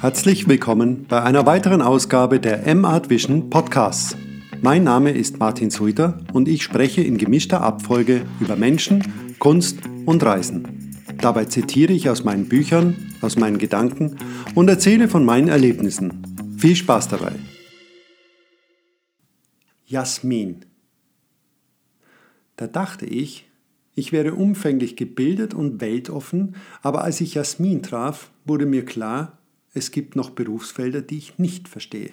Herzlich willkommen bei einer weiteren Ausgabe der M-Art Vision Podcasts. Mein Name ist Martin Suiter und ich spreche in gemischter Abfolge über Menschen, Kunst und Reisen. Dabei zitiere ich aus meinen Büchern, aus meinen Gedanken und erzähle von meinen Erlebnissen. Viel Spaß dabei! Jasmin. Da dachte ich, ich wäre umfänglich gebildet und weltoffen, aber als ich Jasmin traf, wurde mir klar, es gibt noch Berufsfelder, die ich nicht verstehe.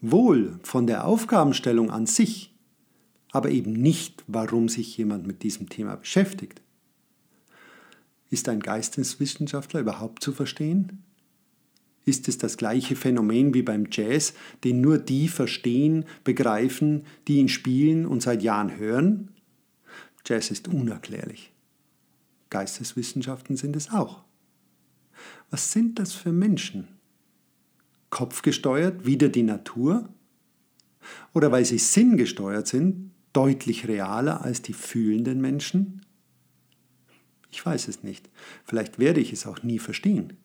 Wohl von der Aufgabenstellung an sich, aber eben nicht, warum sich jemand mit diesem Thema beschäftigt. Ist ein Geisteswissenschaftler überhaupt zu verstehen? Ist es das gleiche Phänomen wie beim Jazz, den nur die verstehen, begreifen, die ihn spielen und seit Jahren hören? Jazz ist unerklärlich. Geisteswissenschaften sind es auch. Was sind das für Menschen? Kopfgesteuert, wieder die Natur? Oder weil sie sinngesteuert sind, deutlich realer als die fühlenden Menschen? Ich weiß es nicht. Vielleicht werde ich es auch nie verstehen.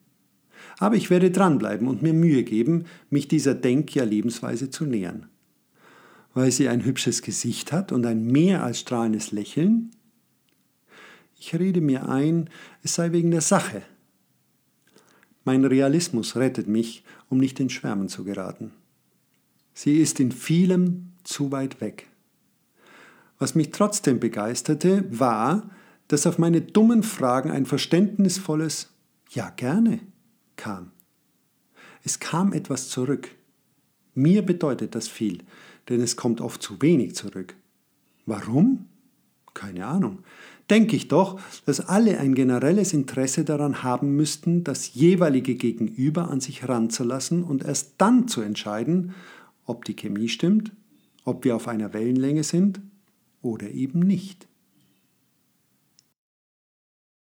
Aber ich werde dranbleiben und mir Mühe geben, mich dieser Denk- ja Lebensweise zu nähern. Weil sie ein hübsches Gesicht hat und ein mehr als strahlendes Lächeln? Ich rede mir ein, es sei wegen der Sache, mein Realismus rettet mich, um nicht in Schwärmen zu geraten. Sie ist in vielem zu weit weg. Was mich trotzdem begeisterte, war, dass auf meine dummen Fragen ein verständnisvolles Ja gerne kam. Es kam etwas zurück. Mir bedeutet das viel, denn es kommt oft zu wenig zurück. Warum? Keine Ahnung denke ich doch, dass alle ein generelles Interesse daran haben müssten, das jeweilige Gegenüber an sich ranzulassen und erst dann zu entscheiden, ob die Chemie stimmt, ob wir auf einer Wellenlänge sind oder eben nicht.